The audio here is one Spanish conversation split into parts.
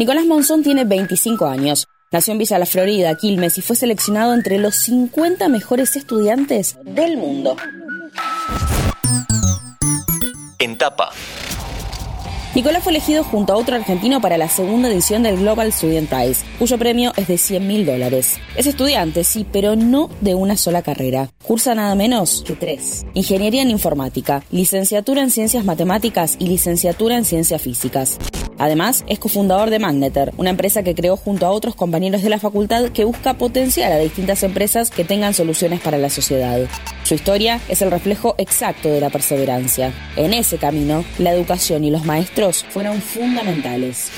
Nicolás Monzón tiene 25 años. Nació en Villa La Florida, Quilmes, y fue seleccionado entre los 50 mejores estudiantes del mundo. En tapa. Nicolás fue elegido junto a otro argentino para la segunda edición del Global Student Prize, cuyo premio es de 100 mil dólares. Es estudiante, sí, pero no de una sola carrera. Cursa nada menos que tres. Ingeniería en informática, licenciatura en ciencias matemáticas y licenciatura en ciencias físicas. Además, es cofundador de Magneter, una empresa que creó junto a otros compañeros de la facultad que busca potenciar a distintas empresas que tengan soluciones para la sociedad. Su historia es el reflejo exacto de la perseverancia. En ese camino, la educación y los maestros fueron fundamentales.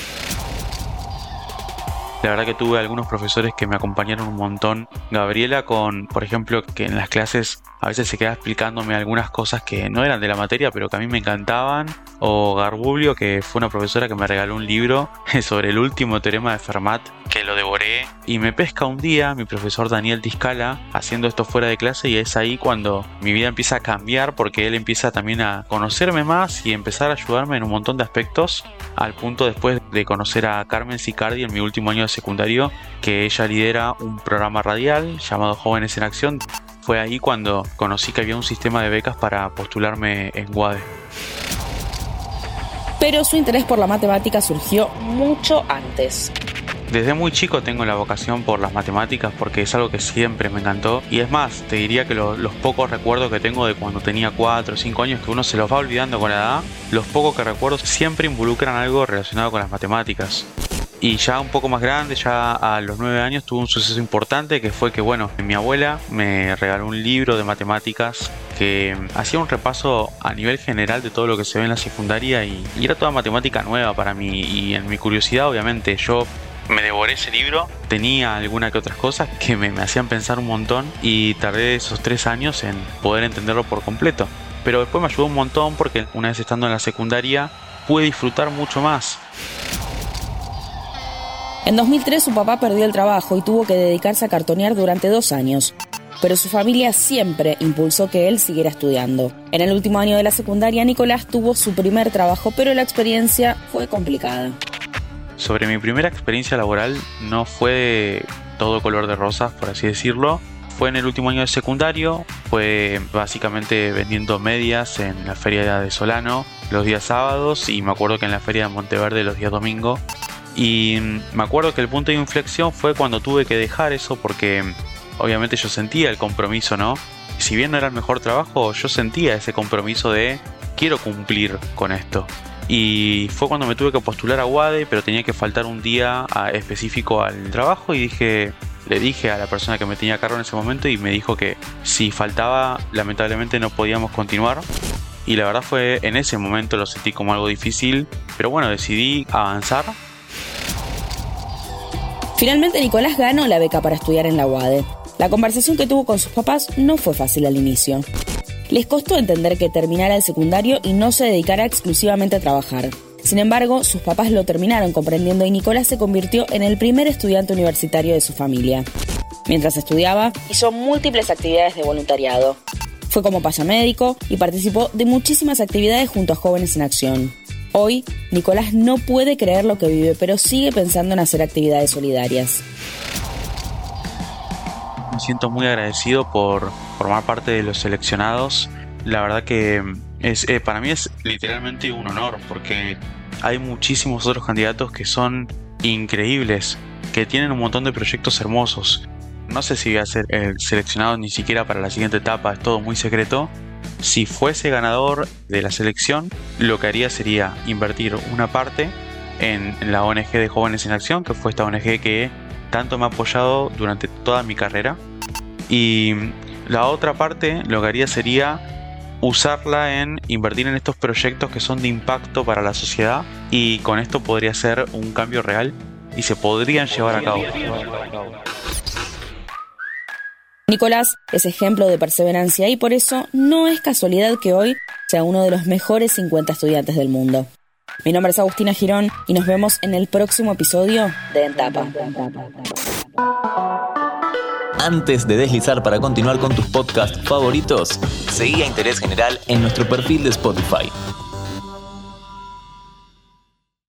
La verdad que tuve algunos profesores que me acompañaron un montón. Gabriela con, por ejemplo, que en las clases a veces se quedaba explicándome algunas cosas que no eran de la materia, pero que a mí me encantaban. O Garbulio, que fue una profesora que me regaló un libro sobre el último teorema de Fermat, que lo devoré. Y me pesca un día mi profesor Daniel Tiscala haciendo esto fuera de clase y es ahí cuando mi vida empieza a cambiar porque él empieza también a conocerme más y empezar a ayudarme en un montón de aspectos, al punto después de conocer a Carmen Sicardi en mi último año de secundario, que ella lidera un programa radial llamado Jóvenes en Acción fue ahí cuando conocí que había un sistema de becas para postularme en WADE. Pero su interés por la matemática surgió mucho antes. Desde muy chico tengo la vocación por las matemáticas porque es algo que siempre me encantó. Y es más, te diría que los pocos recuerdos que tengo de cuando tenía 4 o 5 años, que uno se los va olvidando con la edad, los pocos que recuerdo siempre involucran algo relacionado con las matemáticas. Y ya un poco más grande, ya a los nueve años, tuve un suceso importante que fue que, bueno, mi abuela me regaló un libro de matemáticas que hacía un repaso a nivel general de todo lo que se ve en la secundaria y, era toda matemática nueva para mí. Y en mi curiosidad, obviamente, yo me devoré ese libro, tenía alguna que otras cosas que me, me, hacían pensar un montón y tardé esos tres años en poder entenderlo por completo. Pero después me ayudó un montón porque una vez estando en la secundaria pude disfrutar mucho más. En 2003 su papá perdió el trabajo y tuvo que dedicarse a cartonear durante dos años. Pero su familia siempre impulsó que él siguiera estudiando. En el último año de la secundaria, Nicolás tuvo su primer trabajo, pero la experiencia fue complicada. Sobre mi primera experiencia laboral no fue todo color de rosas, por así decirlo. Fue en el último año de secundario, fue básicamente vendiendo medias en la feria de Solano los días sábados y me acuerdo que en la feria de Monteverde los días domingos y me acuerdo que el punto de inflexión fue cuando tuve que dejar eso porque obviamente yo sentía el compromiso, ¿no? Si bien no era el mejor trabajo, yo sentía ese compromiso de quiero cumplir con esto. Y fue cuando me tuve que postular a WADE, pero tenía que faltar un día específico al trabajo y dije, le dije a la persona que me tenía cargo en ese momento y me dijo que si faltaba, lamentablemente no podíamos continuar. Y la verdad fue en ese momento lo sentí como algo difícil, pero bueno, decidí avanzar Finalmente Nicolás ganó la beca para estudiar en la UADE. La conversación que tuvo con sus papás no fue fácil al inicio. Les costó entender que terminara el secundario y no se dedicara exclusivamente a trabajar. Sin embargo, sus papás lo terminaron comprendiendo y Nicolás se convirtió en el primer estudiante universitario de su familia. Mientras estudiaba, hizo múltiples actividades de voluntariado. Fue como pasamédico y participó de muchísimas actividades junto a Jóvenes en Acción. Hoy, Nicolás no puede creer lo que vive, pero sigue pensando en hacer actividades solidarias. Me siento muy agradecido por formar parte de los seleccionados. La verdad que es, eh, para mí es literalmente un honor porque hay muchísimos otros candidatos que son increíbles, que tienen un montón de proyectos hermosos. No sé si voy a ser el seleccionado ni siquiera para la siguiente etapa, es todo muy secreto, si fuese ganador de la selección, lo que haría sería invertir una parte en la ONG de Jóvenes en Acción, que fue esta ONG que tanto me ha apoyado durante toda mi carrera. Y la otra parte lo que haría sería usarla en invertir en estos proyectos que son de impacto para la sociedad y con esto podría ser un cambio real y se podrían llevar a cabo. Nicolás es ejemplo de perseverancia y por eso no es casualidad que hoy sea uno de los mejores 50 estudiantes del mundo. Mi nombre es Agustina Girón y nos vemos en el próximo episodio de Entapa. Antes de deslizar para continuar con tus podcasts favoritos, seguí a Interés General en nuestro perfil de Spotify.